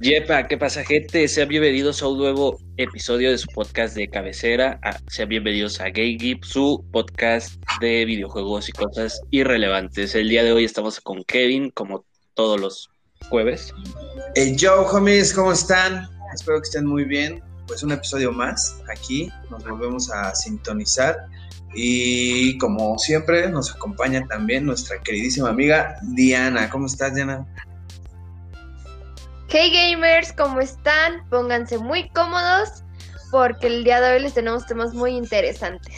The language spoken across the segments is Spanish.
Yepa, ¿qué pasa, gente? Sean bienvenidos a un nuevo episodio de su podcast de cabecera. Ah, sean bienvenidos a Gay Geek, su podcast de videojuegos y cosas irrelevantes. El día de hoy estamos con Kevin, como todos los jueves. Hey, yo, homies, ¿cómo están? Espero que estén muy bien. Pues un episodio más aquí, nos volvemos a sintonizar. Y como siempre, nos acompaña también nuestra queridísima amiga Diana. ¿Cómo estás, Diana? Hey gamers, ¿cómo están? Pónganse muy cómodos porque el día de hoy les tenemos temas muy interesantes.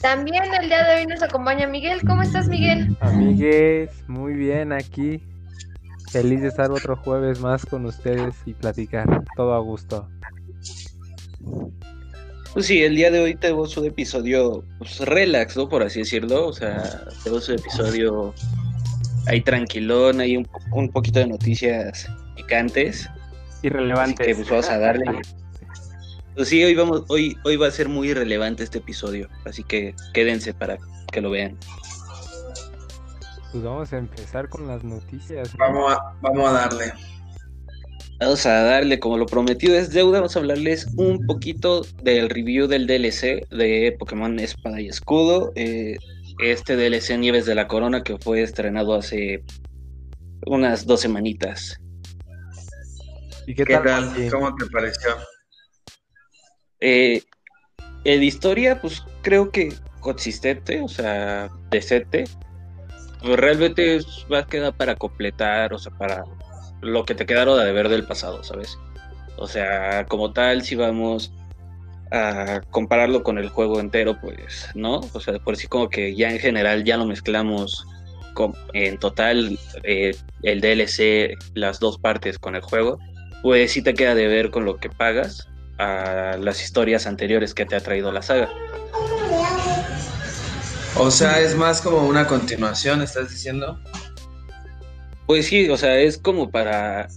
También el día de hoy nos acompaña Miguel. ¿Cómo estás, Miguel? Amigues, muy bien aquí. Feliz de estar otro jueves más con ustedes y platicar. Todo a gusto. Pues sí, el día de hoy tenemos un episodio pues, relax, ¿no? Por así decirlo. O sea, tenemos un episodio ahí tranquilón, hay un, un poquito de noticias picantes. Irrelevantes. Que pues vamos a darle. Pues sí, hoy vamos, hoy, hoy va a ser muy irrelevante este episodio, así que quédense para que lo vean. Pues vamos a empezar con las noticias. ¿no? Vamos a, vamos a darle. Vamos a darle, como lo prometido es deuda, vamos a hablarles un poquito del review del DLC de Pokémon Espada y Escudo. Eh, este DLC Nieves de la Corona que fue estrenado hace unas dos semanitas. ¿Y qué, ¿Qué tal? ¿Cómo te pareció? Eh, en historia, pues creo que consistente, o sea, decente. Pues, realmente es más que nada para completar, o sea, para lo que te quedaron de ver del pasado, ¿sabes? O sea, como tal, si vamos a compararlo con el juego entero, pues, ¿no? O sea, por sí como que ya en general ya lo mezclamos con- en total eh, el DLC, las dos partes con el juego, pues sí te queda de ver con lo que pagas a las historias anteriores que te ha traído la saga. O sea, es más como una continuación, ¿estás diciendo? Pues sí, o sea, es como para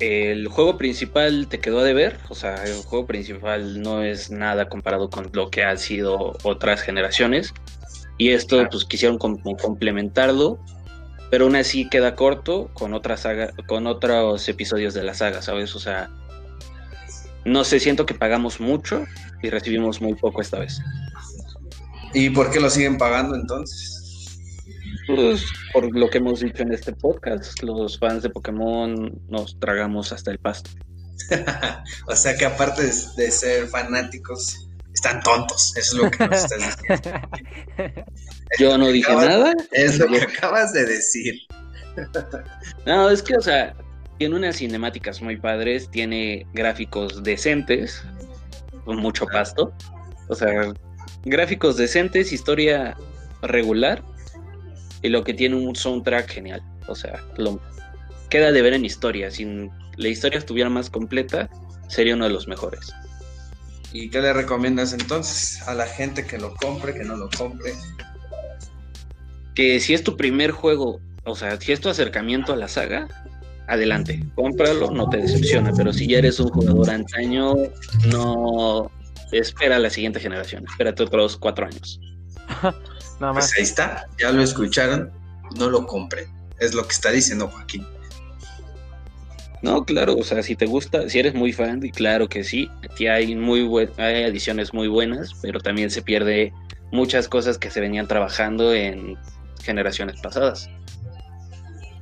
el juego principal te quedó a deber, o sea, el juego principal no es nada comparado con lo que han sido otras generaciones y esto pues quisieron complementarlo, pero aún así queda corto con otra saga, con otros episodios de la saga, ¿sabes? O sea, no sé, siento que pagamos mucho y recibimos muy poco esta vez. ¿Y por qué lo siguen pagando entonces? Pues por lo que hemos dicho en este podcast, los fans de Pokémon nos tragamos hasta el pasto. o sea que aparte de, de ser fanáticos, están tontos. Eso es lo que nos estás diciendo. Yo no dije Acabas- nada. Es lo que acabas de decir. No, es que, o sea, tiene unas cinemáticas muy padres, tiene gráficos decentes, con mucho pasto. O sea, gráficos decentes, historia regular, y lo que tiene un soundtrack genial. O sea, lo queda de ver en historia. Si la historia estuviera más completa, sería uno de los mejores. ¿Y qué le recomiendas entonces a la gente que lo compre, que no lo compre? Que si es tu primer juego, o sea, si es tu acercamiento a la saga, adelante, cómpralo, no te decepciona, pero si ya eres un jugador antaño, no espera la siguiente generación, espérate otros cuatro años. Nada más. Pues ahí está, ya lo escucharon, no lo compren. Es lo que está diciendo Joaquín. No, claro, o sea, si te gusta, si eres muy fan, y claro que sí, aquí hay muy buen, hay ediciones muy buenas, pero también se pierde muchas cosas que se venían trabajando en generaciones pasadas.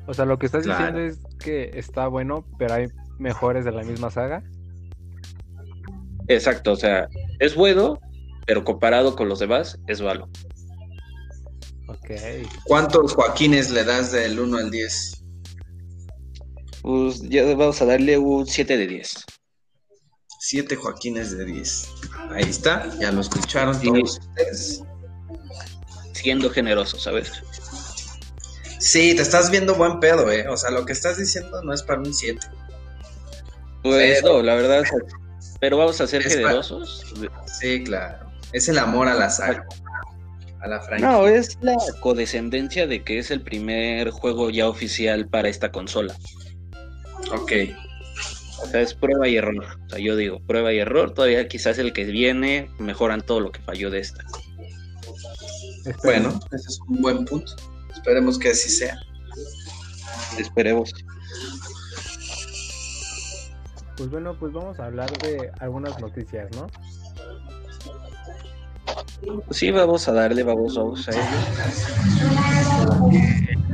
O sea, lo que estás Claro. diciendo es que está bueno, pero hay mejores de la misma saga. Exacto, o sea, es bueno, pero comparado con los demás, es malo. Ok. ¿Cuántos Joaquines le das del 1 al 10? Pues ya vamos a darle un 7 de 10. 7 Joaquines de 10. Ahí está, ya lo escucharon Sí. todos ustedes. Siendo generoso, ¿sabes? Sí, te estás viendo buen pedo, eh. O sea, lo que estás diciendo no es para un 7. Pues Pero- no, la verdad. Pero vamos a ser generosos. Sí, claro. Es el amor a la saga. A la franquicia. No, es la codescendencia de que es el primer juego ya oficial para esta consola. Ok. O sea, es prueba y error. O sea, yo digo, prueba y error. Todavía quizás el que viene mejoran todo lo que falló de esta. Bueno, ese es un buen punto. Esperemos que así sea. Esperemos. Pues bueno, pues vamos a hablar de algunas noticias, ¿no? Sí, vamos a darle, vamos, vamos a ello.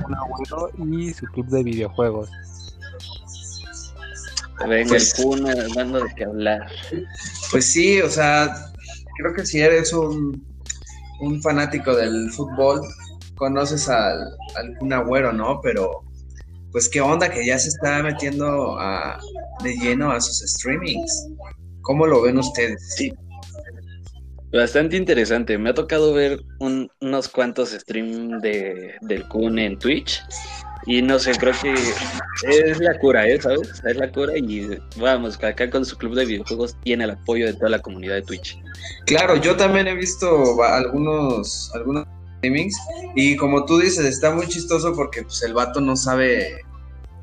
Un abuelo y su club de videojuegos. Venga, Pues- el Kun eh, dando de qué hablar. Pues sí, o sea, creo que si eres un, un fanático del fútbol, conoces al, al Kun Agüero, ¿no? Pero, pues qué onda que ya se está metiendo a- de lleno a sus streamings. ¿Cómo lo ven ustedes? Sí. Bastante interesante. Me ha tocado ver un- unos cuantos streams de, del Kun en Twitch. Y no sé, creo que es la cura, ¿eh? ¿Sabes? Es la cura y vamos, acá con su club de videojuegos tiene el apoyo de toda la comunidad de Twitch. Claro, yo también he visto algunos, algunos streamings y como tú dices, está muy chistoso porque pues, el vato no sabe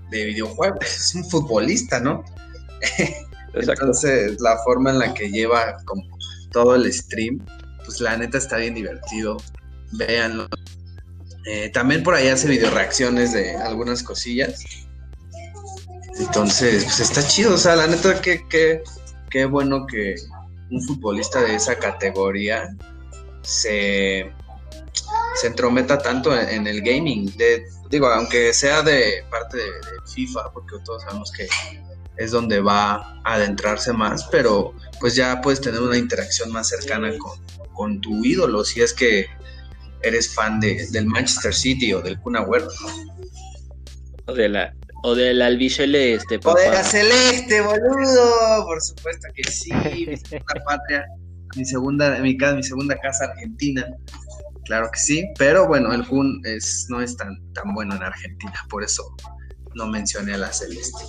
de videojuegos, es un futbolista, ¿no? Entonces, la forma en la que lleva como todo el stream, pues la neta está bien divertido. Véanlo. Eh, también por ahí hace video reacciones de algunas cosillas. Entonces, pues está chido. O sea, la neta, qué, qué, qué bueno que un futbolista de esa categoría se, se entrometa tanto en, el gaming. Digo, aunque sea de parte de, de FIFA, porque todos sabemos que es donde va a adentrarse más, pero pues ya puedes tener una interacción más cercana con, con tu ídolo, si es que eres fan de, del Manchester City o del Kun Agüero. O de la, o del albiceleste, O papá. de la Celeste, boludo, por supuesto que sí, mi segunda patria, mi segunda, mi, ca- mi segunda casa Argentina, claro que sí, pero bueno, el Kun es, no es tan, tan bueno en Argentina, por eso no mencioné a la Celeste.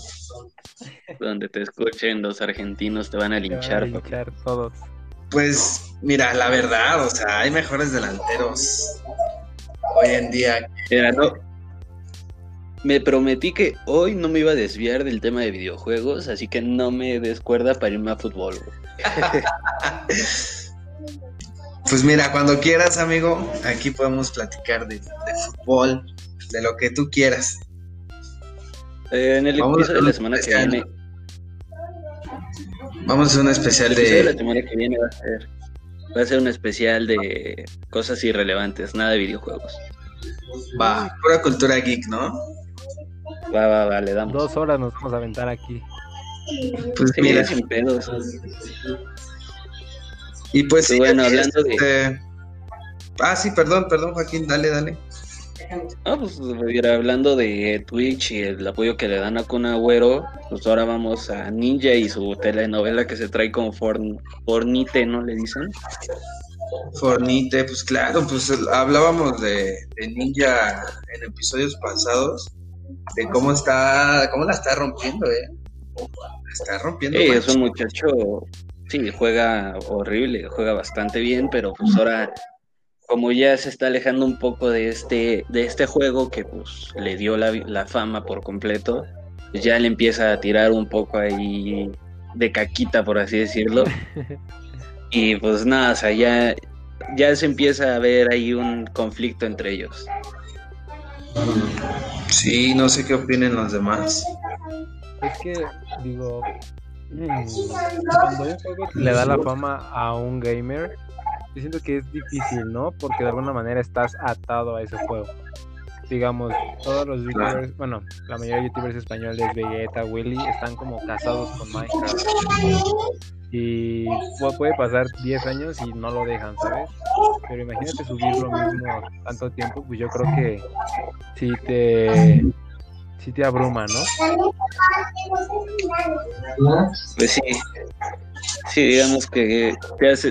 Donde te escuchen los argentinos te van a Te van a linchar, papá. linchar todos. Pues mira, la verdad, o sea, hay mejores delanteros hoy en día. Mira, no. Me prometí que hoy no me iba a desviar del tema de videojuegos, así que no me descuerda para irme a fútbol. Pues mira, cuando quieras, amigo, aquí podemos platicar de, de fútbol, de lo que tú quieras. Eh, en el Vamos episodio de la semana que viene, Vamos a hacer un especial de la de... semana que viene va a ser, va a ser un especial de cosas irrelevantes, nada de videojuegos. Va, pura cultura geek, ¿no? Va, va, va, le damos. Dos horas nos vamos a aventar aquí. Pues Sí, mira, sin pedos. y pues Pues sí, bueno, hablando de- este, Ah, sí, perdón, perdón, Joaquín, dale, dale. Ah, pues hablando de Twitch y el apoyo que le dan a Kun Agüero, pues ahora vamos a Ninja y su telenovela que se trae Forn Fornite, ¿no le dicen? Fornite, pues claro, pues hablábamos de, de Ninja en episodios pasados, de cómo está, cómo la está rompiendo, eh. La está rompiendo. Sí, es un muchacho, sí, juega horrible, juega bastante bien, pero pues ahora, como ya se está alejando un poco de este, de este juego que pues le dio la, la fama por completo, pues ya le empieza a tirar un poco ahí de caquita, por así decirlo. Y pues nada, o sea, ya, ya se empieza a ver ahí un conflicto entre ellos. Sí, no sé qué opinen los demás. Es que, digo, mm, cuando un juego le da la fama a un gamer, yo siento que es difícil, ¿no? Porque de alguna manera estás atado a ese juego. Digamos, todos los youtubers, bueno, la mayoría de youtubers españoles, Vegeta, Willy, están como casados con Minecraft. Y pu- puede pasar 10 años y no lo dejan, ¿sabes? Pero imagínate subir lo mismo tanto tiempo, pues yo creo que sí te, sí te abruma, ¿no? Pues sí, sí, digamos que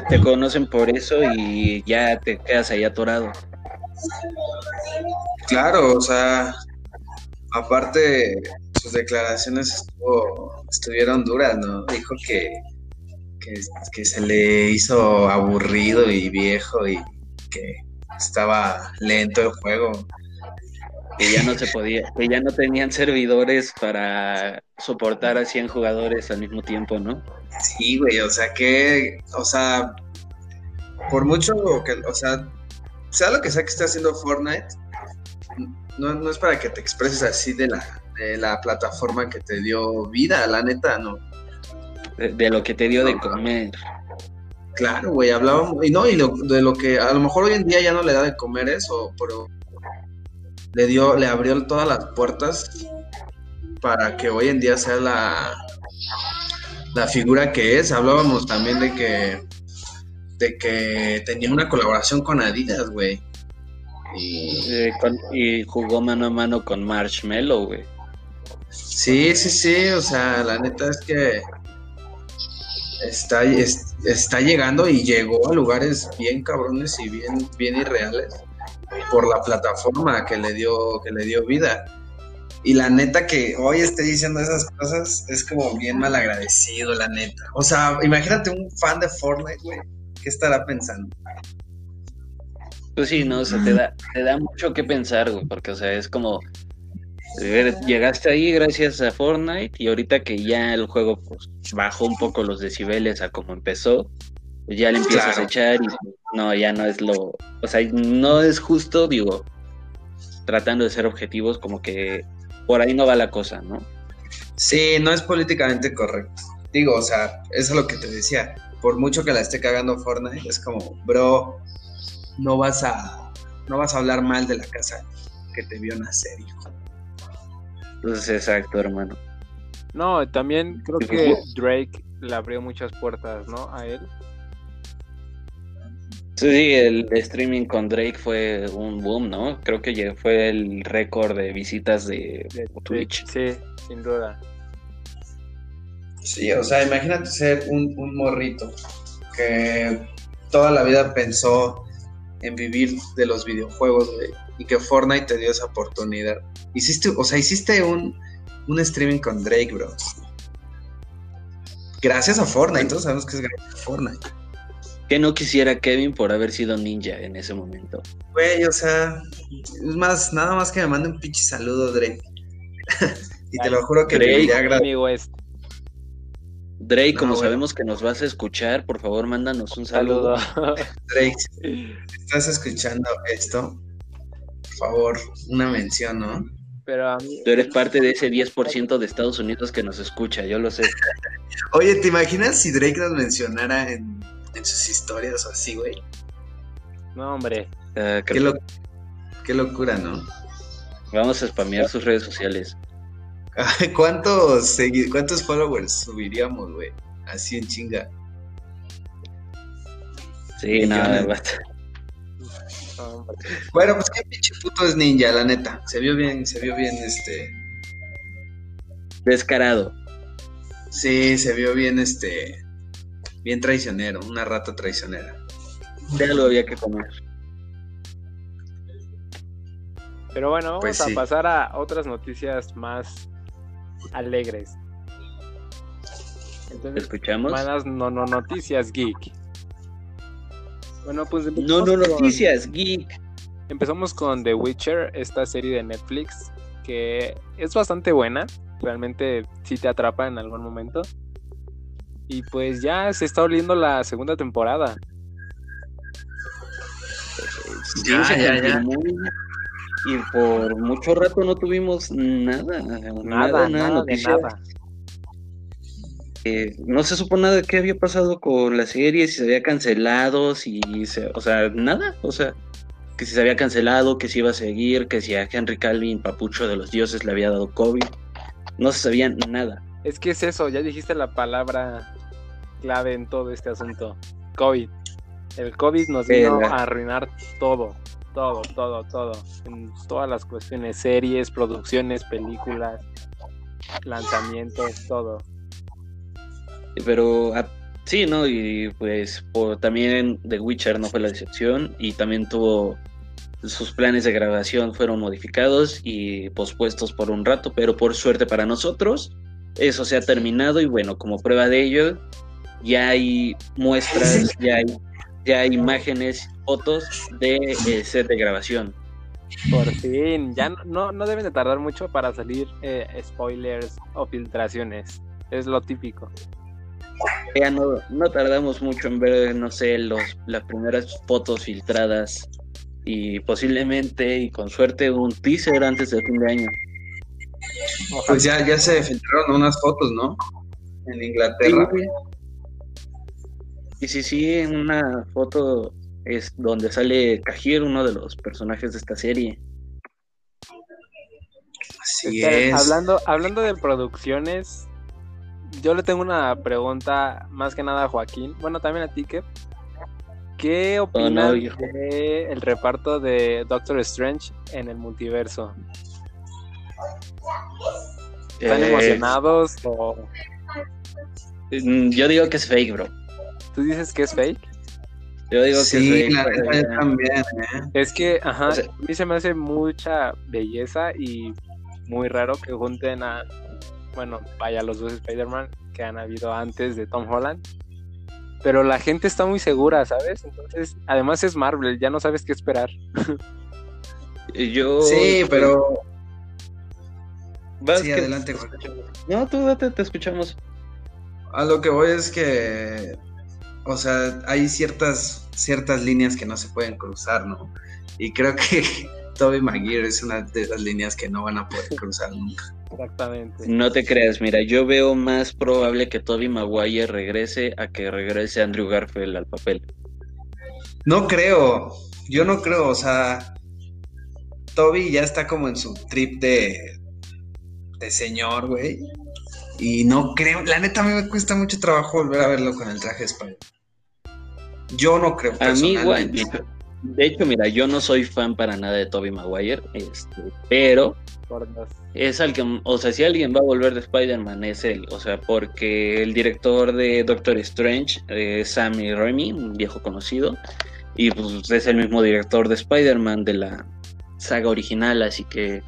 te, conocen por eso y ya te quedas ahí atorado. Claro, o sea, aparte sus declaraciones estuvo, estuvieron duras, ¿no? Dijo que, que se le hizo aburrido y viejo y que estaba lento el juego. Que ya no se podía, que ya no tenían servidores para soportar a 100 jugadores al mismo tiempo, ¿no? Sí, güey, o sea que, o sea, por mucho que, o sea, sea lo que sea que esté haciendo Fortnite, no, no es para que te expreses así de la, de la plataforma que te dio vida, la neta, no. de, lo que te dio de comer. Claro, güey, hablábamos, y no, y de lo que a lo mejor hoy en día ya no le da de comer eso, pero le dio, le abrió todas las puertas para que hoy en día sea la, la figura que es. Hablábamos también de que de que tenía una colaboración con Adidas, güey. Y, jugó mano a mano con Marshmello, güey. Sí, sí, sí, o sea, la neta es que está, está llegando y llegó a lugares bien cabrones y bien, bien irreales por la plataforma que le dio, que le dio vida. Y la neta que hoy esté diciendo esas cosas es como bien mal agradecido, la neta. O sea, imagínate un fan de Fortnite, güey. ¿Qué estará pensando? Pues sí, no, o sea, te da, te da mucho que pensar, güey, porque, o sea, es como, llegaste ahí gracias a Fortnite y ahorita que ya el juego pues, bajó un poco los decibeles a como empezó, pues ya le empiezas a echar y no, ya no es lo, o sea, no es justo, digo, tratando de ser objetivos, como que por ahí no va la cosa, ¿no? Sí, no es políticamente correcto. Digo, o sea, eso es lo que te decía. Por mucho que la esté cagando Fortnite, es como, bro, no vas a, no vas a hablar mal de la casa que te vio nacer, hijo. Pues exacto, hermano. No, también creo que Drake le abrió muchas puertas, ¿no? A él. Sí, el streaming con Drake fue un boom, ¿no? Creo que fue el récord de visitas de, Twitch. Sí, sin duda. Sí, o sea, imagínate ser un, un morrito que toda la vida pensó en vivir de los videojuegos, y que Fortnite te dio esa oportunidad. Hiciste, o sea, hiciste un, un streaming con Drake, bro. Gracias a Fortnite, todos sabemos que es gracias a Fortnite. Que no quisiera Kevin por haber sido ninja en ese momento. Güey, o sea, es más, nada más que me mande un pinche saludo, Drake. y te lo juro que Drake, me amigo este. Drake, como sabemos que nos vas a escuchar, por favor, mándanos un saludo. Drake, ¿estás escuchando esto? Por favor, una mención, ¿no? Pero Tú eres parte de ese 10% de Estados Unidos que nos escucha, yo lo sé. Oye, ¿te imaginas si Drake nos mencionara en, sus historias o así, güey? No, hombre. Ah, qué, qué locura, ¿no? Vamos a spamear sus redes sociales. ¿Cuántos, ¿Cuántos followers subiríamos, güey? Así en chinga. Sí, nada, Bueno, pues qué pinche puto es ninja, la neta. Se vio bien, se vio bien este. Descarado. Sí, se vio bien este. Bien traicionero, una rata traicionera. Ya lo había que comer. Pero bueno, vamos pues a pasar a otras noticias más alegres. Entonces, ¿Escuchamos? Malas no, no noticias geek. Bueno, pues no, no noticias geek. Empezamos con The Witcher, esta serie de Netflix que es bastante buena. Realmente sí te atrapa en algún momento. Y pues ya se está oliendo la segunda temporada. ya, ya, ya y por mucho rato no tuvimos nada, nada, nada, de nada. Eh, no se supo nada de qué había pasado con la serie, si se había cancelado, si se, o sea, nada, o sea, que si se había cancelado, que si iba a seguir, que si a Henry Calvin, papucho de los dioses, le había dado COVID, no se sabía nada. Es que es eso, ya dijiste la palabra clave en todo este asunto, COVID. El COVID nos vino a arruinar todo todo, todo, todo. En todas las cuestiones, series, producciones, películas, lanzamientos, todo. Pero ah, sí, ¿no? Y pues por, también The Witcher no fue la excepción y también tuvo sus planes de grabación fueron modificados y pospuestos por un rato, pero por suerte para nosotros eso se ha terminado y bueno, como prueba de ello ya hay muestras, ya hay ya hay imágenes, fotos de eh, set de grabación. Por fin, ya no, no deben de tardar mucho para salir eh, spoilers o filtraciones. Es lo típico. Ya no, no tardamos mucho en ver, no sé, los, las primeras fotos filtradas y posiblemente y con suerte un teaser antes del fin de año. Pues ya, ya se filtraron unas fotos, ¿no? en Inglaterra. Y sí, sí, en una foto es donde sale Kajir, uno de los personajes de esta serie. Así es. Hablando, hablando de producciones, yo le tengo una pregunta más que nada a Joaquín, bueno, también a ti, ¿Qué oh, opinas de el reparto de Doctor Strange en el multiverso? ¿Están eh, emocionados o...? Mm, yo digo que es fake, bro. ¿Tú dices que es fake? Yo digo que es fake. también, ¿eh? Es que, ajá, a mí se me hace mucha belleza y muy raro que junten a, bueno, vaya, los dos Spider-Man que han habido antes de Tom Holland. Pero la gente está muy segura, ¿sabes? Entonces, además es Marvel, ya no sabes qué esperar. Yo. Sí, pero. sí, adelante, No, tú date, te escuchamos. A lo que voy es que. O sea, hay ciertas, ciertas líneas que no se pueden cruzar, ¿no? Y creo que Toby Maguire es una de esas líneas que no van a poder cruzar nunca. Exactamente. No te creas, mira, yo veo más probable que Toby Maguire regrese a que regrese Andrew Garfield al papel. No creo, yo no creo, o sea, Toby ya está como en su trip de, de señor, güey. Y no creo, la neta a mí me cuesta mucho trabajo volver a verlo con el traje de Spider. Yo no creo. A mí, güey, de hecho, mira, yo no soy fan para nada de Toby Maguire, este, pero es alguien, o sea, si alguien va a volver de Spider-Man es él, o sea, porque el director de Doctor Strange es Sammy Raimi, un viejo conocido, y pues es el mismo director de Spider-Man de la saga original, así que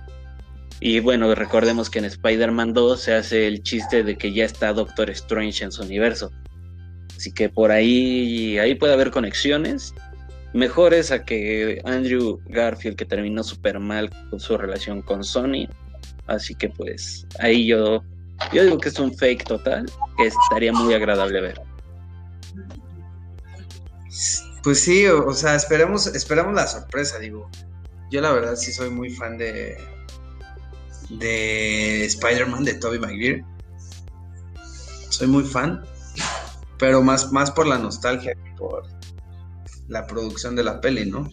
y bueno, recordemos que en Spider-Man 2 se hace el chiste de que ya está Doctor Strange en su universo. Así que por ahí ahí puede haber conexiones mejores a que Andrew Garfield que terminó súper mal con su relación con Sony. Así que pues ahí yo, yo digo que es un fake total, que estaría muy agradable ver. Pues sí, o, sea, esperemos, esperamos la sorpresa, digo. Yo la verdad sí soy muy fan de, de Spider-Man, de Tobey Maguire. Soy muy fan, pero más, más por la nostalgia que por, la producción de la peli, ¿no?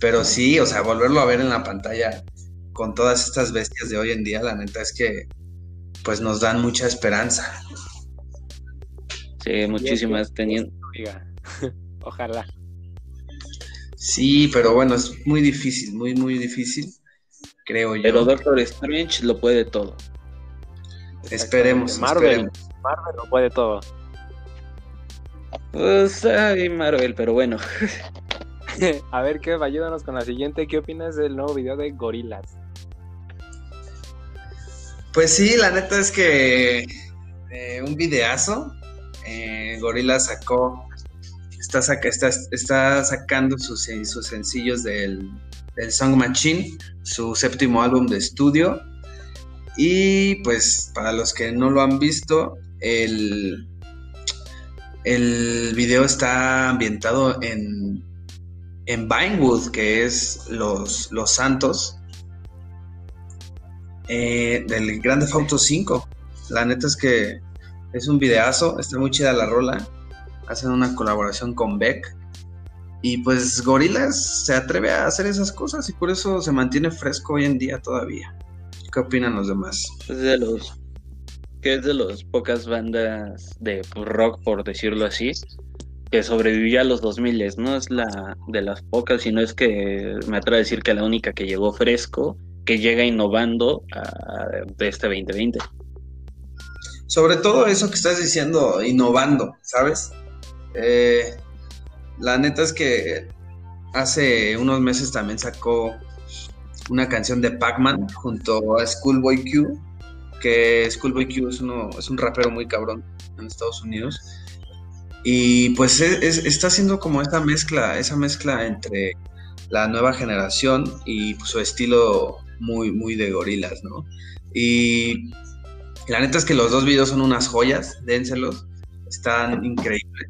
Pero sí, o sea, volverlo a ver en la pantalla con todas estas bestias de hoy en día, la neta es que pues nos dan mucha esperanza. Sí, muchísimas teniendo. Ojalá. Sí, pero bueno, es muy difícil, muy, muy difícil, creo yo. Pero Doctor Strange lo puede todo. Esperemos. Marvel, Marvel lo puede todo. Pues, ay, Marvel, pero bueno. A ver, ¿qué? Ayúdanos con la siguiente. ¿Qué opinas del nuevo video de Gorilas? Pues sí, la neta es que eh, un videazo. Eh, Gorilas sacó, está, está, está sacando sus, sus sencillos del, del Song Machine, su séptimo álbum de estudio. Y pues para los que no lo han visto, el, el video está ambientado en, en Vinewood, que es Los, los Santos, eh, del Grande Auto 5. La neta es que es un videazo, está muy chida la rola. Hacen una colaboración con Beck. Y pues Gorilas se atreve a hacer esas cosas y por eso se mantiene fresco hoy en día todavía. ¿Qué opinan los demás? Es de los que es de las pocas bandas de rock, por decirlo así, que sobrevivió a los 2000. No es la de las pocas, sino es que me atreve a decir que la única que llegó fresco, que llega innovando de este 2020. Sobre todo eso que estás diciendo, innovando, ¿sabes? Eh, la neta es que hace unos meses también sacó una canción de Pac-Man junto a Schoolboy Q que Schoolboy Q es, uno, es un rapero muy cabrón en Estados Unidos. Y pues está haciendo como esa mezcla, esa mezcla entre la nueva generación y pues, su estilo muy, muy de gorilas, ¿no? Y la neta es que los dos videos son unas joyas, dénselos, están increíbles.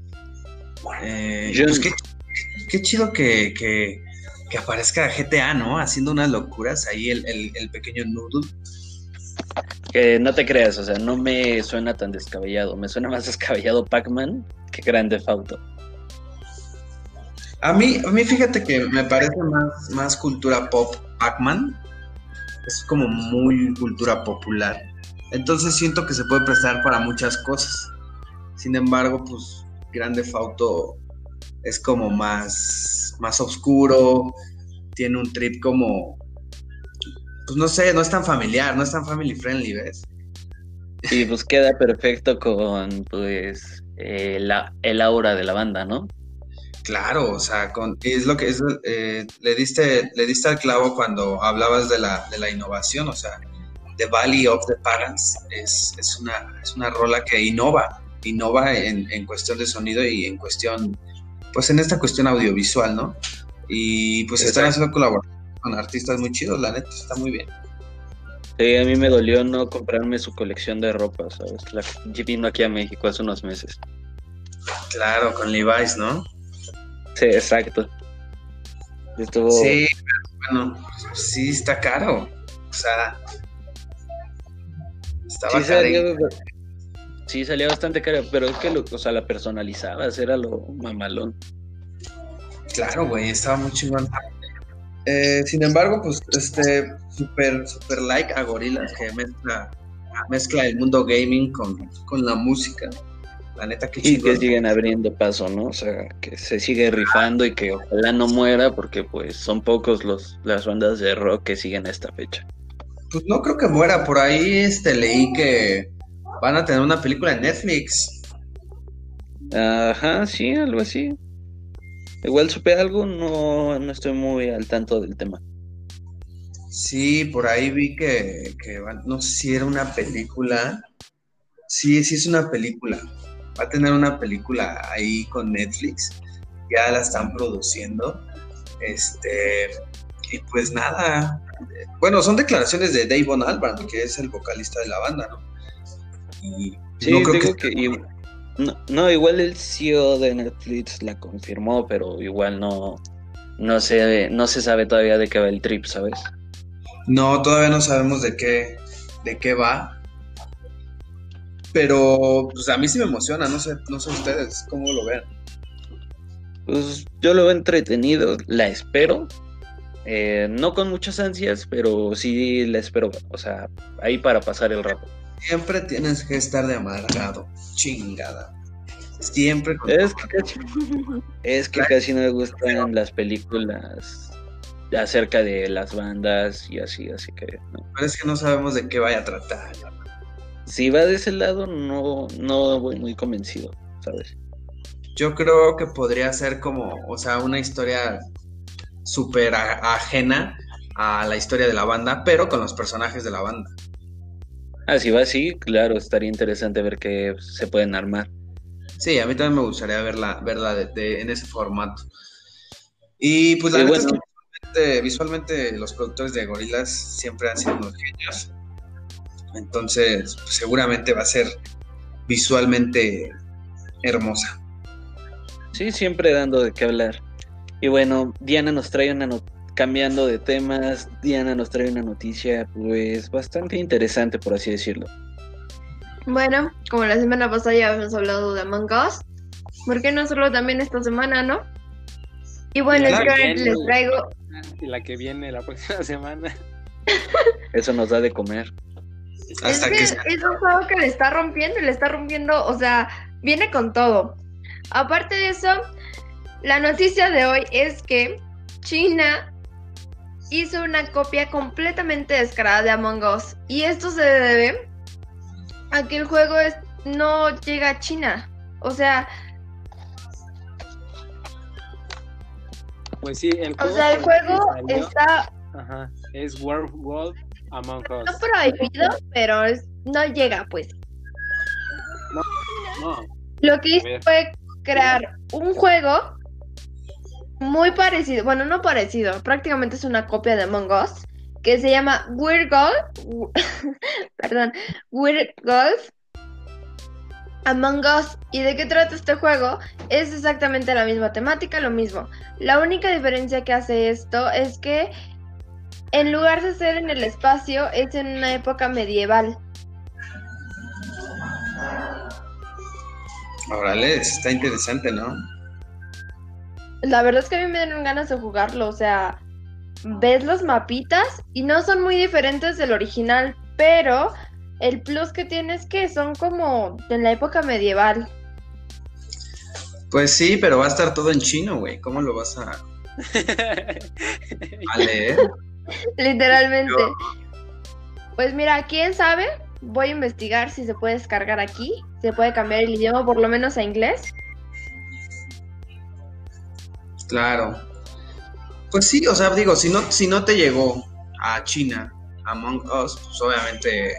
Eh, pues, qué, chido que, que, aparezca GTA, ¿no? Haciendo unas locuras ahí el, el, el pequeño Noodle. Que no te creas, o sea, no me suena tan descabellado. Me suena más descabellado Pac-Man que Grand Theft Auto. A mí, a mí fíjate que me parece más, más cultura pop Pac-Man. Es como muy cultura popular. Entonces siento que se puede prestar para muchas cosas. Sin embargo, pues Grande Fauto es como más, más oscuro, tiene un trip como, pues no sé, no es tan familiar, no es tan family friendly, ¿ves? Y pues queda perfecto con, pues, eh, la, el aura de la banda, ¿no? Claro, o sea, con, es lo que es, eh, le diste, le diste al clavo cuando hablabas de la, de la innovación, o sea, The Valley of the Parents es, es, una, es una rola que innova, innova en, en, cuestión de sonido y en cuestión, pues en esta cuestión audiovisual, ¿no? Y pues están haciendo colaboración con artistas muy chidos, la neta está muy bien. Sí, a mí me dolió no comprarme su colección de ropa, ¿sabes? La vino aquí a México hace unos meses. Claro, con Levi's, ¿no? Sí, exacto. Estuvo... Sí, bueno, sí está caro. O sea, estaba sí, salió, sí, salía bastante caro, pero es que lo, o sea, la personalizabas, era lo mamalón. Claro, güey, estaba muy chingón. Eh, sin embargo, pues, este, super, super like a Gorilas que mezcla, mezcla el mundo gaming con, con la música. La neta que Y que siguen abriendo paso, ¿no? O sea, que se sigue rifando y que ojalá no muera porque pues son pocos los, las bandas de rock que siguen a esta fecha. Pues no creo que muera, por ahí este leí que van a tener una película en Netflix. Ajá, sí, algo así. Igual supe algo, no, no estoy muy al tanto del tema. Sí, por ahí vi que, que no sé si era una película. Sí, sí es una película va a tener una película ahí con Netflix, ya la están produciendo. Este, y pues nada, bueno, son declaraciones de Dave Albarn, que es el vocalista de la banda, ¿no? Y sí, no creo que, no, igual el CEO de Netflix la confirmó, pero igual no, no se, no se sabe todavía de qué va el trip, ¿sabes? No, todavía no sabemos de qué, de qué va. Pero pues a mí sí me emociona, no sé, no sé ustedes cómo lo ven. Pues yo lo veo entretenido, la espero. Eh, no con muchas ansias, pero sí la espero. O sea, ahí para pasar el rato. Siempre tienes que estar de amargado, chingada. Siempre. es, que casi, es que casi no me gustan las películas acerca de las bandas y así, así que. No. Pero es que no sabemos de qué vaya a tratar si va de ese lado, no, no voy muy convencido, ¿sabes? Yo creo que podría ser como, o sea, una historia súper ajena a la historia de la banda, pero con los personajes de la banda. Ah, si va así, claro, estaría interesante ver qué se pueden armar. Sí, a mí también me gustaría verla, verla en ese formato. Y pues la verdad es que visualmente, los productores de Gorilas siempre han sido unos genios. Entonces, pues, seguramente va a ser visualmente hermosa. Sí, siempre dando de qué hablar. Y bueno, Diana nos trae una cambiando de temas, Diana nos trae una noticia pues bastante interesante por así decirlo. Bueno, como la semana pasada ya habíamos hablado de Among Us, ¿por qué no solo también esta semana, no? Y bueno, les traigo... Y la que viene la próxima semana. Eso nos da de comer es que, es un juego que le está rompiendo y le está rompiendo, o sea, viene con todo. Aparte de eso, la noticia de hoy es que China hizo una copia completamente descarada de Among Us. Y esto se debe a que el juego no llega a China. O sea... Pues sí, el juego, o sea, el juego está... Ajá, es World, World Among Us. No prohibido, pero no llega, pues. No, no. Lo que hizo fue crear un juego muy parecido, bueno, no parecido, prácticamente es una copia de Among Us, que se llama Weird Golf, perdón, Weird Golf Among Us. ¿Y de qué trata este juego? Es exactamente la misma temática, lo mismo. La única diferencia que hace esto es que en lugar de ser en el espacio, es en una época medieval. Órale, está interesante, ¿no? La verdad es que a mí me dieron ganas de jugarlo, o sea, ves los mapitas y no son muy diferentes del original, pero el plus que tiene es que son como de la época medieval. Pues sí, pero va a estar todo en chino, güey. ¿Cómo lo vas a, a leer? Literalmente. Pues mira, quién sabe, voy a investigar si se puede descargar aquí, se puede cambiar el idioma por lo menos a inglés. Claro. Pues sí, o sea, digo, si no, si no te llegó a China, Among Us, pues obviamente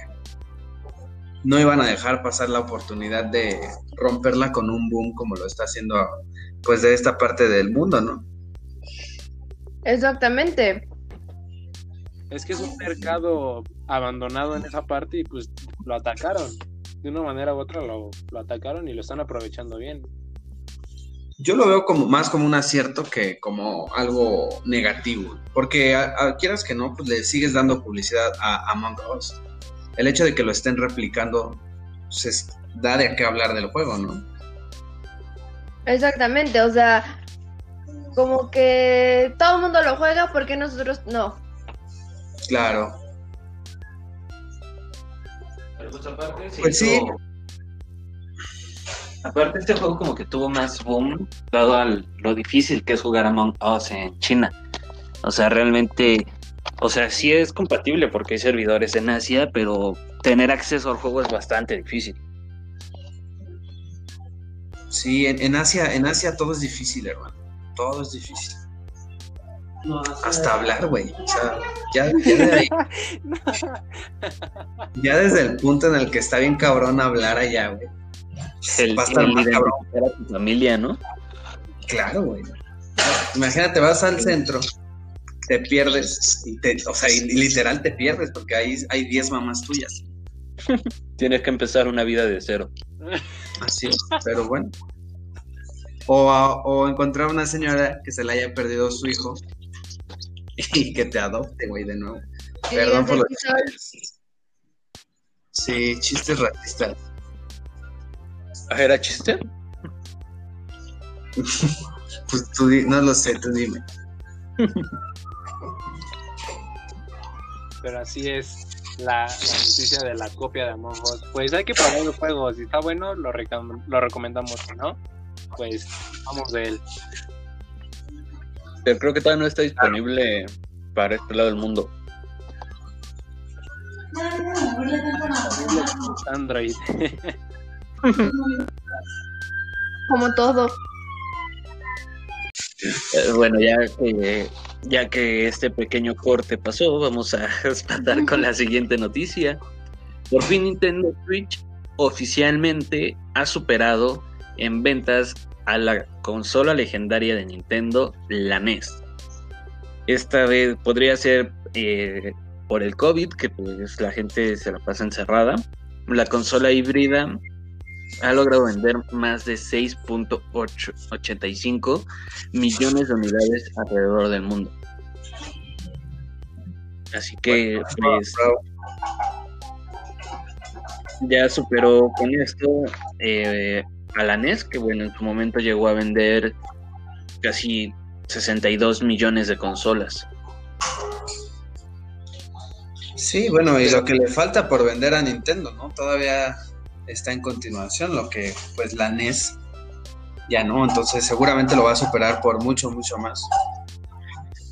no iban a dejar pasar la oportunidad de romperla con un boom como lo está haciendo pues de esta parte del mundo, ¿no? Exactamente. Es que es un mercado abandonado en esa parte y pues lo atacaron. De una manera u otra lo, lo atacaron y lo están aprovechando bien. Yo lo veo como más como un acierto que como algo negativo, porque quieras que no, pues le sigues dando publicidad a Among Us. El hecho de que lo estén replicando se pues, da de qué hablar del juego, ¿no? Exactamente, o sea, como que todo el mundo lo juega, porque nosotros no? Claro. pues aparte, pues sí. Aparte este juego como que tuvo más boom dado a lo difícil que es jugar Among Us en China. O sea, realmente, o sea, sí es compatible porque hay servidores en Asia, pero tener acceso al juego es bastante difícil. Sí, en, Asia, en Asia todo es difícil, hermano. Todo es difícil. Hasta hablar, güey. O sea, ya, ya desde el punto en el que está bien cabrón hablar allá, güey el, va a estar más cabrón. A tu familia, ¿no? Claro, güey. Imagínate, vas al centro, te pierdes, y te, o sea, y literal te pierdes porque ahí hay 10 mamás tuyas. Tienes que empezar una vida de cero. Así es, pero bueno. O, o encontrar una señora que se le haya perdido su hijo y que te adopte, güey, de nuevo. Perdón por los chistes. Sí, chistes racistas. ¿Era chiste? pues tú no lo sé, tú dime. Pero así es la, noticia de la copia de Among Us. Pues hay que probar el juego. Si está bueno, lo, lo recomendamos. no, pues vamos de él. Pero creo que todavía no está disponible para este lado del mundo. Android. Como todo. Eh, bueno, ya que, ya que este pequeño corte pasó, vamos a espantar con la siguiente noticia. Por fin Nintendo Switch oficialmente ha superado en ventas a la consola legendaria de Nintendo, la NES. Esta vez podría ser eh, por el COVID, que pues la gente se la pasa encerrada. La consola híbrida ha logrado vender más de 6.85 millones de unidades alrededor del mundo. Así que pues, ya superó con esto eh, a la NES, que bueno, en su momento llegó a vender casi 62 millones de consolas. Sí, bueno, y lo que le falta por vender a Nintendo, ¿no? Todavía está en continuación, lo que pues la NES ya no, entonces seguramente lo va a superar por mucho, mucho más.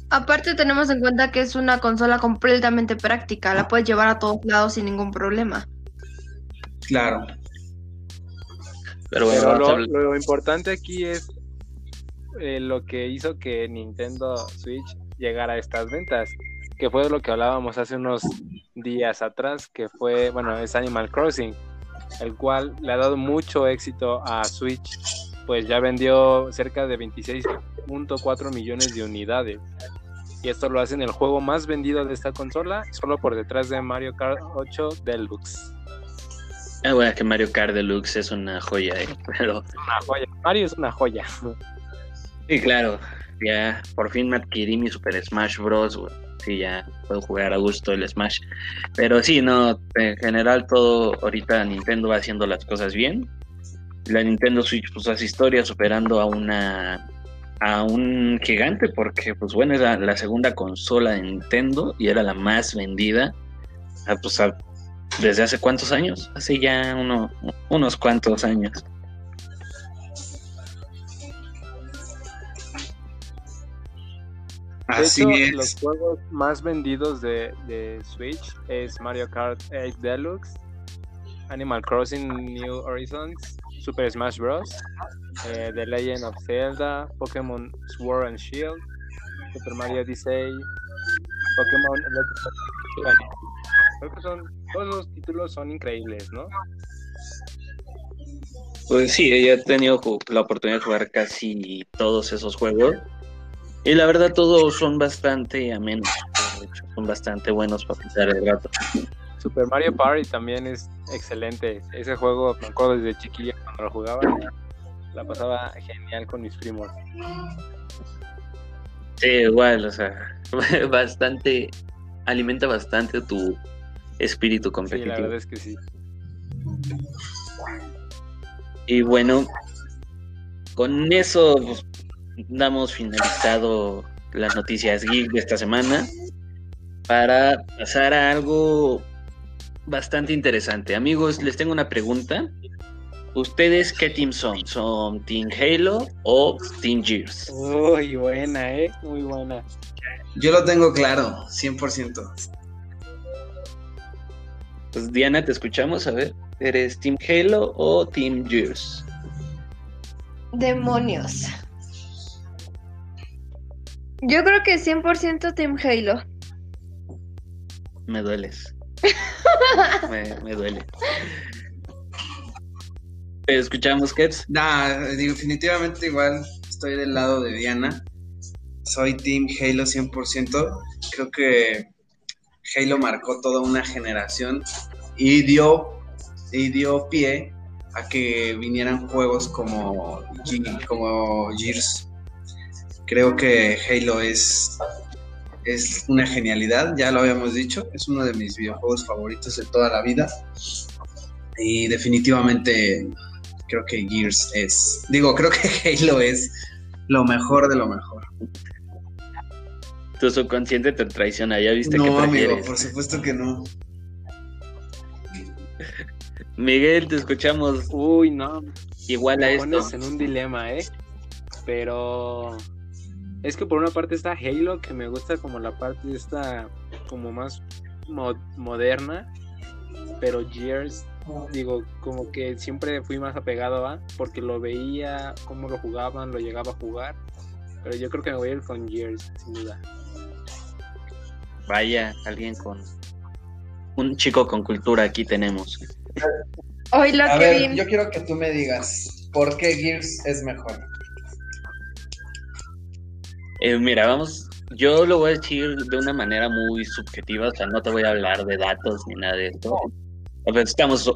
Aparte tenemos en cuenta que es una consola completamente práctica, la puedes llevar a todos lados sin ningún problema. Claro. Pero, bueno, lo, importante aquí es eh, lo que hizo que Nintendo Switch llegara a estas ventas, que fue lo que hablábamos hace unos días atrás, que fue, bueno, es Animal Crossing el cual le ha dado mucho éxito a Switch, pues ya vendió cerca de 26.4 millones de unidades. Y esto lo hace en el juego más vendido de esta consola, solo por detrás de Mario Kart 8 Deluxe. Ah, bueno, que Mario Kart Deluxe es una joya, ¿eh? Pero... una joya. Mario es una joya. Sí, claro. Ya por fin me adquirí mi Super Smash Bros. Sí, ya puedo jugar a gusto el Smash. Pero sí, no, en general todo ahorita Nintendo va haciendo las cosas bien. la Nintendo Switch pues hace historia superando a una a un gigante porque pues bueno era la segunda consola de Nintendo y era la más vendida ah, pues, desde hace cuántos años hace ya uno, unos cuantos años Así es. los juegos más vendidos de, de Switch es Mario Kart 8 Deluxe, Animal Crossing New Horizons, Super Smash Bros., eh, The Legend of Zelda, Pokémon Sword and Shield, Super Mario Odyssey, Pokémon Creo que son, todos los títulos son increíbles, ¿no? Pues sí, ella ha tenido la oportunidad de jugar casi todos esos juegos. Y la verdad todos son bastante amenos, son bastante buenos para pintar el gato. Super Mario Party también es excelente. Ese juego me acuerdo desde chiquilla cuando lo jugaba. La pasaba genial con mis primos. Sí, igual, o sea, bastante, alimenta bastante tu espíritu competitivo. Sí, la verdad es que sí. Y bueno, con eso pues, damos finalizado las noticias geek de esta semana para pasar a algo bastante interesante. Amigos, les tengo una pregunta. ¿Ustedes qué team son? ¿Son Team Halo o Team Gears? Uy, buena, ¿eh? Muy buena. Yo lo tengo claro, 100%. Pues Diana, te escuchamos, a ver. ¿Eres Team Halo o Team Gears? Demonios. Yo creo que 100% Team Halo. Me dueles. me, duele. ¿Escuchamos, Kets? Nah, definitivamente igual estoy del lado de Diana. Soy Team Halo 100%. Creo que Halo marcó toda una generación y dio, y dio pie a que vinieran juegos como, como Gears. Creo que Halo es es una genialidad, ya lo habíamos dicho, es uno de mis videojuegos favoritos de toda la vida. Y definitivamente creo que Gears es, digo, creo que Halo es lo mejor de lo mejor. Tu subconsciente te traiciona, ya viste no, que No, amigo, por supuesto que no. Miguel, te escuchamos. Uy, no. Igual a esto. en un dilema, ¿eh? Pero es que por una parte está Halo, que me gusta como la parte esta como más moderna, pero Gears, digo, como que siempre fui más apegado a, porque lo veía, cómo lo jugaban, lo llegaba a jugar, pero yo creo que me voy a ir con Gears, sin duda. Vaya, alguien con... Un chico con cultura aquí tenemos. Hoy lo a que ver, yo quiero que tú me digas, ¿por qué Gears es mejor? Eh, mira, vamos, yo lo voy a decir de una manera muy subjetiva, o sea, no te voy a hablar de datos ni nada de esto. Estamos,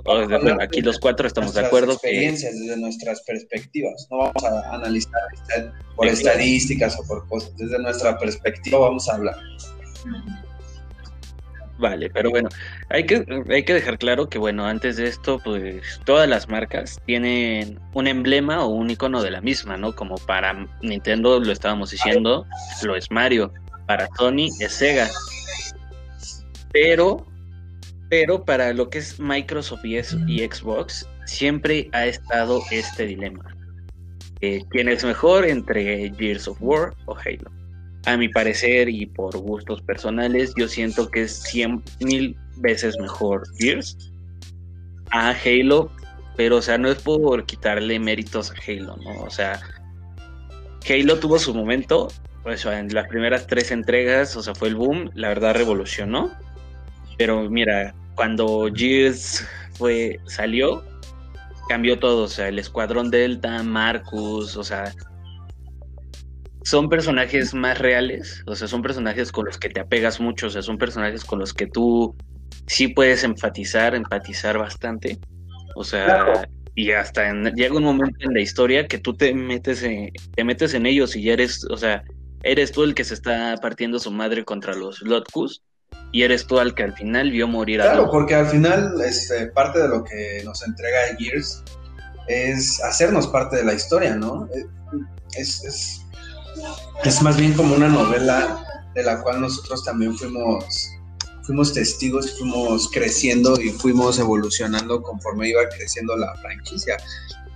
aquí los cuatro estamos de acuerdo. experiencias desde nuestras perspectivas. No vamos a analizar por estadísticas o por cosas. Desde nuestra perspectiva vamos a hablar. Vale, pero bueno, hay que, hay que dejar claro que, bueno, antes de esto, pues todas las marcas tienen un emblema o un icono de la misma, ¿no? Como para Nintendo lo estábamos diciendo, lo es Mario, para Sony es Sega. Pero, pero para lo que es Microsoft y, Xbox, siempre ha estado este dilema. Eh, ¿Quién es mejor entre Gears of War o Halo? A mi parecer y por gustos personales, yo siento que es 100 mil veces mejor Gears a Halo, pero o sea, no es por quitarle méritos a Halo, ¿no? O sea, Halo tuvo su momento, pues en las primeras tres entregas, o sea, fue el boom, la verdad revolucionó, pero mira, cuando Gears fue, salió, cambió todo, o sea, el Escuadrón Delta, Marcus, o sea, son personajes más reales, o sea, son personajes con los que te apegas mucho, o sea, son personajes con los que tú sí puedes enfatizar, empatizar bastante, o sea, y hasta llega un momento en la historia que tú te metes en, te metes en ellos y ya eres, o sea, eres tú el que se está partiendo su madre contra los Lotkus y eres tú al que al final vio morir a Claro, porque al final este, parte de lo que nos entrega Gears es hacernos parte de la historia, ¿no? Eh, es, es, es más bien como una novela de la cual nosotros también fuimos fuimos testigos, fuimos creciendo y fuimos evolucionando conforme iba creciendo la franquicia.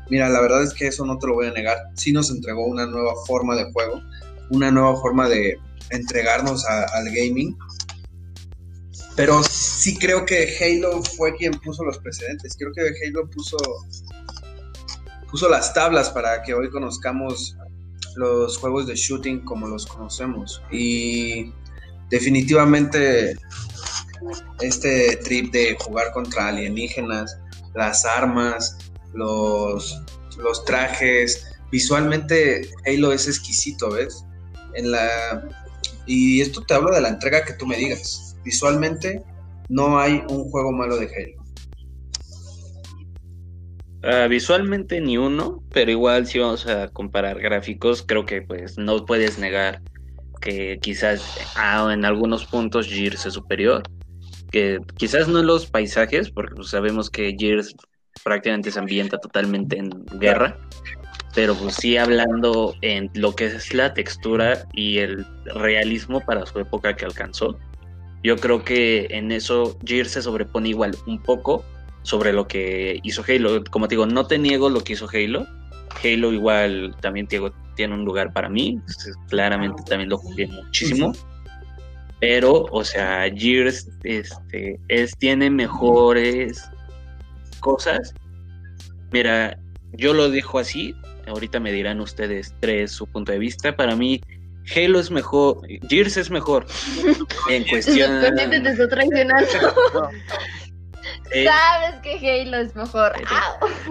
Mira, la verdad es que eso no te lo voy a negar. Sí nos entregó una nueva forma de juego, una nueva forma de entregarnos al gaming. Pero sí creo que Halo fue quien puso los precedentes. Creo que Halo puso, puso las tablas para que hoy conozcamos los juegos de shooting como los conocemos. Y definitivamente este trip de jugar contra alienígenas, las armas, los, los trajes, visualmente Halo es exquisito, ¿ves? En la, y esto te hablo de la entrega que tú me digas. Visualmente no hay un juego malo de Halo. Ah, visualmente ni uno, pero igual si vamos a comparar gráficos, creo que pues no puedes negar que quizás ah, en algunos puntos Gears es superior, que quizás no en los paisajes, porque pues, sabemos que Gears prácticamente se ambienta totalmente en guerra, pero pues sí hablando en lo que es la textura y el realismo para su época que alcanzó. Yo creo que en eso Gears se sobrepone igual un poco sobre lo que hizo Halo. Como te digo, no te niego lo que hizo Halo. Halo igual también tiene un lugar para mí. Claramente también lo jugué muchísimo. Pero, o sea, Gears este, es, tiene mejores cosas. Mira, yo lo dejo así. Ahorita me dirán ustedes tres su punto de vista. Para mí, Halo es mejor, Gears es mejor en cuestión. te está traicionando. Eh, Sabes que Halo es mejor.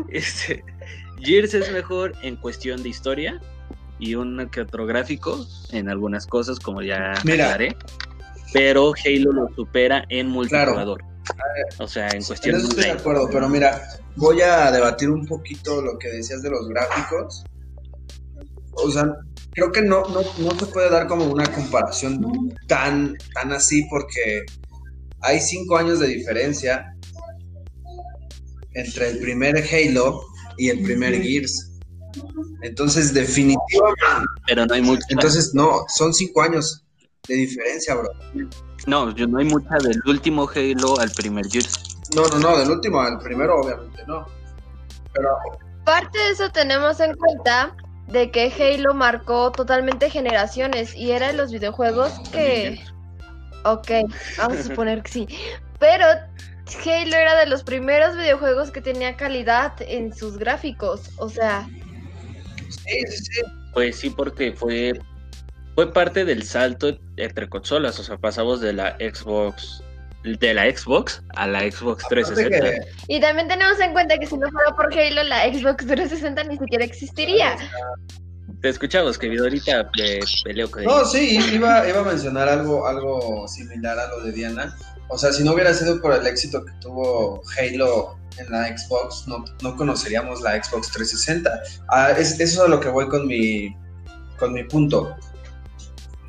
Este, Gears es mejor en cuestión de historia y un que otro gráfico en algunas cosas, como ya aclaré pero Halo lo supera en multijugador. O sea, en cuestión de. estoy de acuerdo, pero mira, voy a debatir un poquito lo que decías de los gráficos. O sea, creo que no, no, no se puede dar como una comparación tan, tan así porque hay cinco años de diferencia entre el primer Halo y el primer Gears. Entonces, definitivamente. Pero no hay mucho. Entonces, no, son cinco años de diferencia, bro. No, yo no hay mucha del último Halo al primer Gears. No, no, no, del último al primero obviamente no. Pero parte de eso tenemos en cuenta de que Halo marcó totalmente generaciones y era de los videojuegos que Ok, vamos a suponer que sí. Pero Halo era de los primeros videojuegos que tenía calidad en sus gráficos, o sea. Sí, sí, sí. Pues sí, porque fue fue parte del salto entre consolas, o sea, pasamos de la Xbox de la Xbox a la Xbox 360. Y también tenemos en cuenta que si no fuera por Halo, la Xbox 360 ni siquiera existiría. Te escuchamos, que ahorita peleo con No, sí, iba, iba a mencionar algo, algo similar a lo de Diana. O sea, si no hubiera sido por el éxito que tuvo Halo en la Xbox, no, no conoceríamos la Xbox 360. Ah, es, eso es a lo que voy con mi, con mi punto.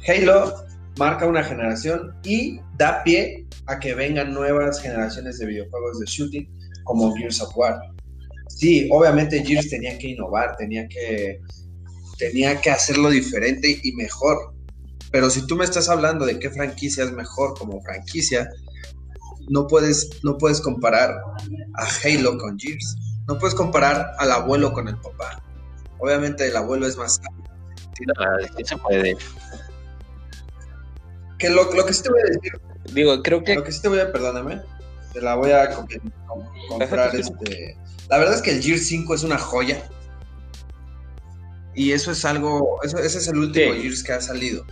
Halo marca una generación y da pie a que vengan nuevas generaciones de videojuegos de shooting como Gears of War. Sí, obviamente Gears tenía que innovar, tenía que, tenía que hacerlo diferente y mejor. Pero si tú me estás hablando de qué franquicia es mejor como franquicia, no puedes, no puedes comparar a Halo con Gears. No puedes comparar al abuelo con el papá. Obviamente el abuelo es más Sí, se puede. Que lo, que sí te voy a decir. Digo, creo que. Lo que sí te voy a, perdóname. Te la voy a comprar. este. La verdad es que el Gear 5 es una joya. Y eso es algo. Eso, ese es el último Gears que ha salido.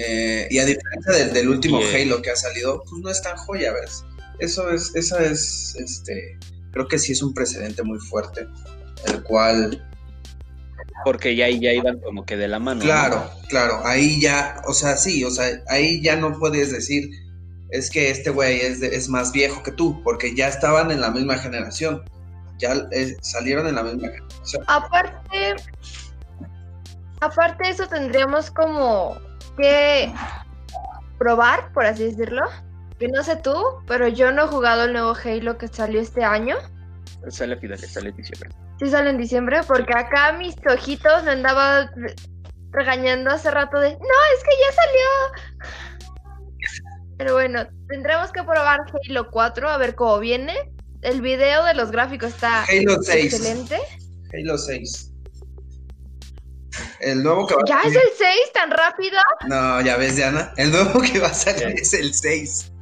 Eh, y a diferencia del, del último Halo que ha salido, pues no es tan joya, ¿ves? Eso es, esa es, este, creo que sí es un precedente muy fuerte, el cual porque ya, ya iban como que de la mano. Claro, claro, ahí ya, o sea, sí, o sea, ahí ya no puedes decir, es que este güey es, es más viejo que tú, porque ya estaban en la misma generación, ya eh, salieron en la misma generación. Aparte, aparte de eso tendríamos como que probar, por así decirlo, que no sé tú, pero yo no he jugado el nuevo Halo que salió este año. Sale a finales, sale diciembre. Sí sale en diciembre, porque acá mis ojitos me andaba regañando hace rato de, no, es que ya salió. Pero bueno, tendremos que probar Halo 4 a ver cómo viene. El video de los gráficos está Halo 6. excelente. Halo 6. El nuevo que va ¿Ya a es el 6 tan rápido? No, ya ves, Diana. El nuevo que va a salir es el 6.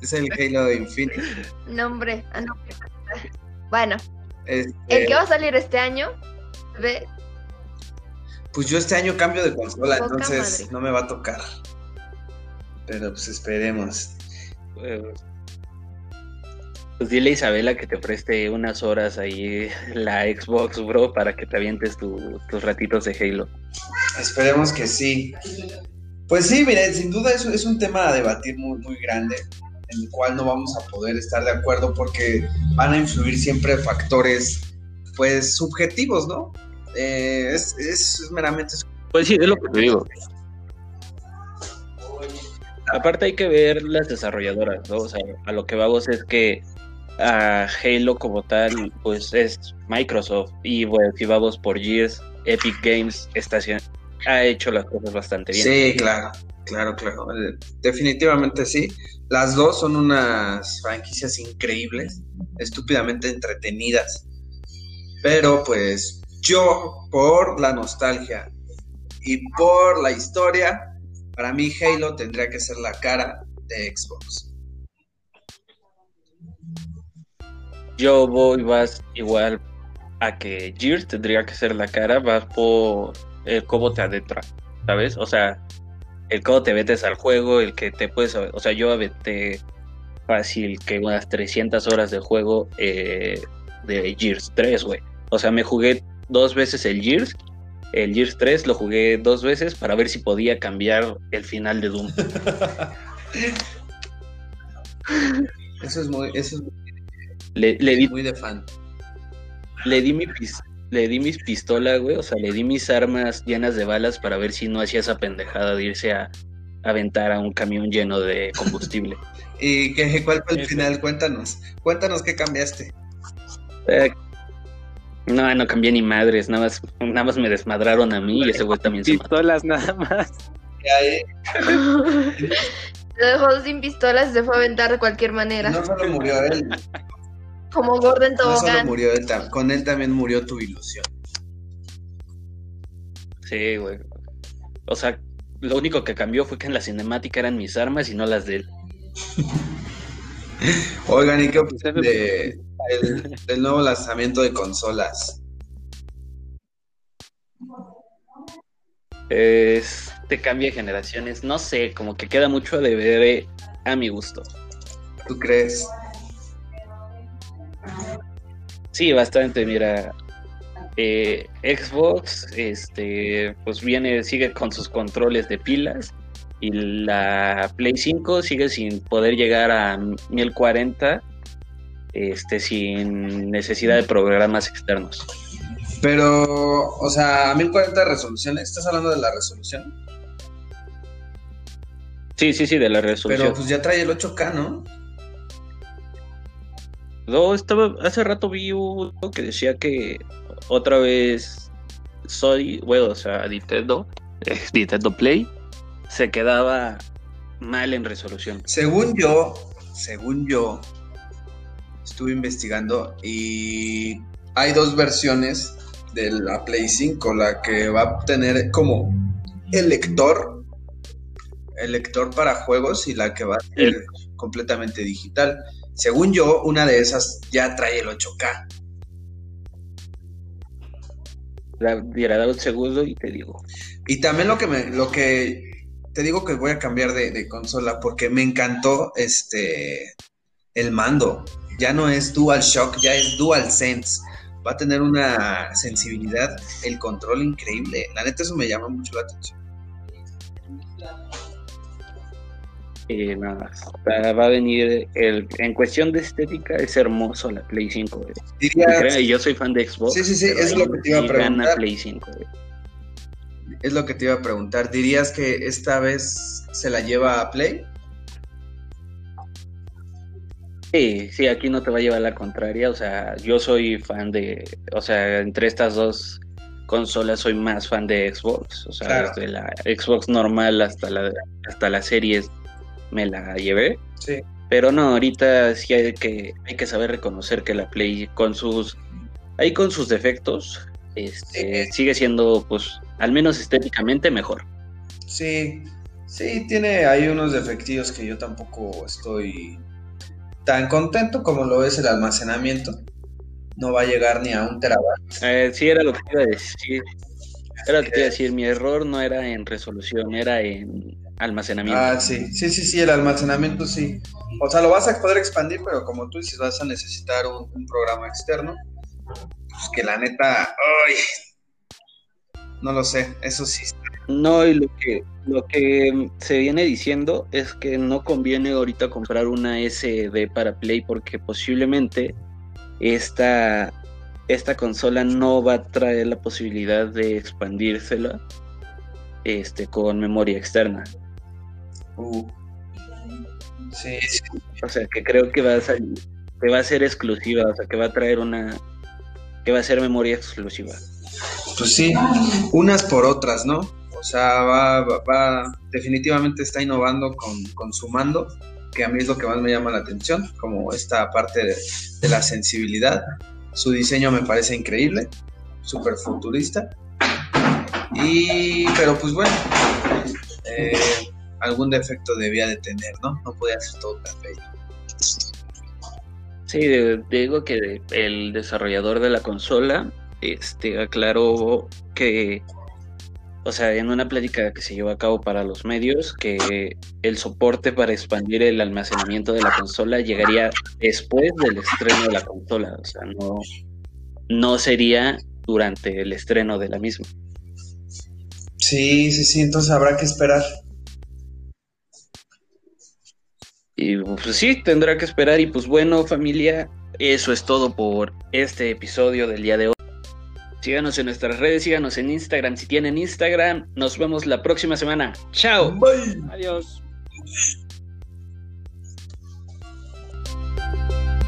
Es el Halo de Infinity. No, hombre. ah, no. Bueno, Este, el que va a salir este año, ve, Pues yo este año cambio de consola, Poca entonces madre. no me va a tocar. Pero pues esperemos. Pues dile a Isabela que te preste unas horas ahí la Xbox, bro, para que te avientes tu- tus ratitos de Halo. Esperemos que sí. Pues sí, miren, sin duda es, es un tema a debatir muy, muy grande, en el cual no vamos a poder estar de acuerdo porque van a influir siempre factores, pues, subjetivos, ¿no? Eh, es, es meramente Pues sí, es lo que te digo. Aparte hay que ver las desarrolladoras, ¿no? O sea, a lo que vamos es que a Halo como tal, pues es Microsoft. Y bueno, si vamos por Gears, Epic Games está ha hecho las cosas bastante bien. Sí, claro, claro, claro. Eh, Definitivamente sí. Las dos son unas franquicias increíbles, estúpidamente entretenidas. Pero pues yo, por la nostalgia y por la historia, para mí Halo tendría que ser la cara de Xbox. Yo voy vas igual a que Gears tendría que ser la cara, vas por el cómo te adentra, ¿sabes? O sea, el cómo te metes al juego, el que te puedes, o sea, yo aventé fácil que unas 300 horas de juego eh, de Gears 3, güey. O sea, me jugué dos veces el Gears, el Gears 3 lo jugué dos veces para ver si podía cambiar el final de Doom. Eso es muy, eso es Le, le di muy de fan. Le di mi pis- le di mis pistolas, güey, o sea, le di mis armas llenas de balas para ver si no hacía esa pendejada de irse a, a aventar a un camión lleno de combustible. ¿Y qué, cuál fue el Eso. final? Cuéntanos. Cuéntanos qué cambiaste. Eh, no, no cambié ni madres, nada más, nada más me desmadraron a mí y ese güey también se mató. Pistolas nada más. Ya, eh, Lo dejó sin pistolas y se fue a aventar de cualquier manera. No solo murió él, Como Gordon no solo Tobogán. murió él, tam- con él también murió tu ilusión. Sí, güey. O sea, lo único que cambió fue que en la cinemática eran mis armas y no las de él. Oigan, ¿y qué opinan de, del, del nuevo lanzamiento de consolas? Es, te cambia de generaciones, no sé, como que queda mucho de ver eh, a mi gusto. ¿Tú crees? Sí, bastante, mira. eh, Xbox, este, pues viene, sigue con sus controles de pilas. Y la Play 5 sigue sin poder llegar a 1040, este, sin necesidad de programas externos. Pero, o sea, a 1040 de resolución, ¿estás hablando de la resolución? Sí, sí, sí, de la resolución. Pero pues ya trae el 8K, ¿no? No, estaba, hace rato vi uno que decía que otra vez soy, bueno, o sea, Nintendo, eh, Nintendo Play, se quedaba mal en resolución. Según yo, según yo, estuve investigando y hay dos versiones de la Play 5, la que va a tener como el lector, el lector para juegos y la que va a ser El- completamente digital. Según yo, una de esas ya trae el 8K. Da- Mira, da un segundo y te digo. Y también lo que me, lo que te digo que voy a cambiar de, de consola porque me encantó este el mando. Ya no es Dual Shock, ya es Dual Sense. Va a tener una sensibilidad, el control increíble. La neta, eso me llama mucho la atención. Eh, nada, va a venir, el, en cuestión de estética, es hermoso la Play 5. güey. Y Dirías, créeme, yo soy fan de Xbox. Sí, sí, sí, es lo que te iba a preguntar. Play 5. güey. es lo que te iba a preguntar. ¿Dirías que esta vez se la lleva a Play? Sí, sí, aquí no te va a llevar la contraria. O sea, yo soy fan de. O sea, entre estas dos consolas soy más fan de Xbox. O sea, desde la Xbox normal hasta la, hasta las series me la llevé. Sí. Pero no, ahorita sí hay que, hay que saber reconocer que la Play con sus. Ahí con sus defectos. Este, sigue siendo, pues, al menos estéticamente mejor. Sí, sí, tiene ahí unos defectillos que yo tampoco estoy tan contento como lo es el almacenamiento. No va a llegar ni a un terabyte. Eh, sí, era lo que iba a decir. Era lo que iba a decir. Mi error no era en resolución, era en almacenamiento. Ah, sí, sí, sí, sí, el almacenamiento sí. O sea, lo vas a poder expandir, pero como tú dices, vas a necesitar un, programa externo. Pues que la neta, ay, no lo sé, eso sí. No, y lo que, lo que se viene diciendo es que no conviene ahorita comprar una SD para Play porque posiblemente esta, esta consola no va a traer la posibilidad de expandírsela este, con memoria externa. Uh. Sí, O sea, que creo que va a salir, que va a ser exclusiva, o sea, que va a traer una, que va a ser memoria exclusiva. Pues sí, unas por otras, ¿no? O sea, va, va, definitivamente está innovando con, su mando, que a mí es lo que más me llama la atención, como esta parte de, la sensibilidad. Su diseño me parece increíble, súper futurista. Y, pero pues bueno, eh, algún defecto debía de tener, ¿no? No podía ser todo tan bello. Sí, digo que el desarrollador de la consola este, aclaró que, o sea, en una plática que se llevó a cabo para los medios, que el soporte para expandir el almacenamiento de la consola llegaría después del estreno de la consola, o sea, no, no sería durante el estreno de la misma. Sí, sí, sí, entonces habrá que esperar. Y pues sí, tendrá que esperar. Y pues bueno, familia, eso es todo por este episodio del día de hoy. Síganos en nuestras redes, síganos en Instagram si tienen Instagram. Nos vemos la próxima semana. Chao. Bye. Adiós.